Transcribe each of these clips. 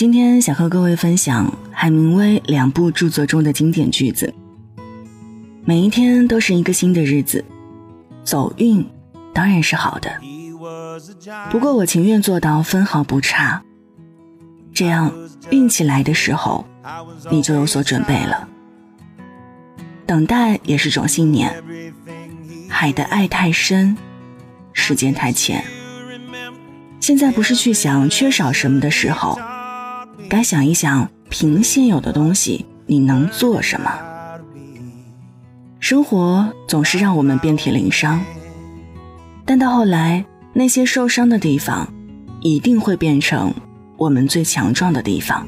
今天想和各位分享海明威两部著作中的经典句子。每一天都是一个新的日子，走运当然是好的，不过我情愿做到分毫不差，这样运气来的时候你就有所准备了。等待也是种信念。海的爱太深，时间太浅。现在不是去想缺少什么的时候。该想一想，凭现有的东西，你能做什么？生活总是让我们遍体鳞伤，但到后来，那些受伤的地方，一定会变成我们最强壮的地方。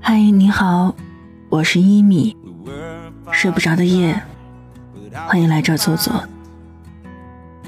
嗨，你好，我是一米，睡不着的夜，欢迎来这儿坐坐。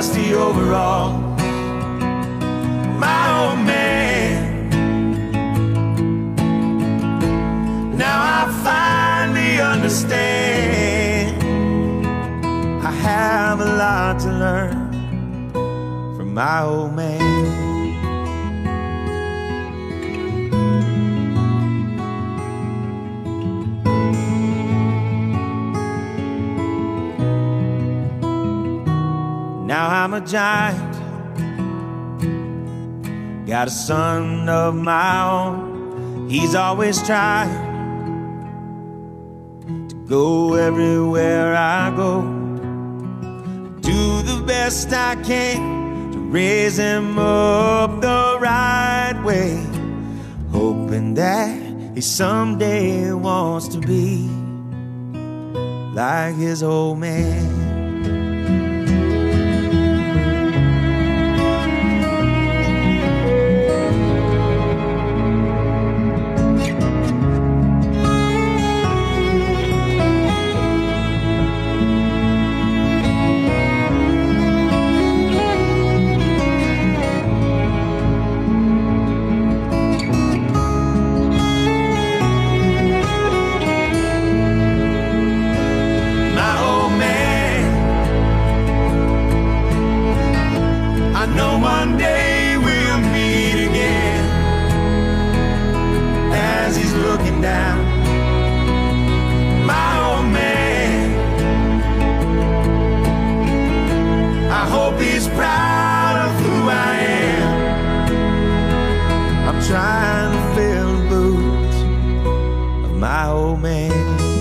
dusty overall. My old man. Now I finally understand. I have a lot to learn from my old man. Now I'm a giant. Got a son of my own. He's always trying to go everywhere I go. Do the best I can to raise him up the right way. Hoping that he someday wants to be like his old man. down. My old man, I hope he's proud of who I am. I'm trying to fill the boots of my old man.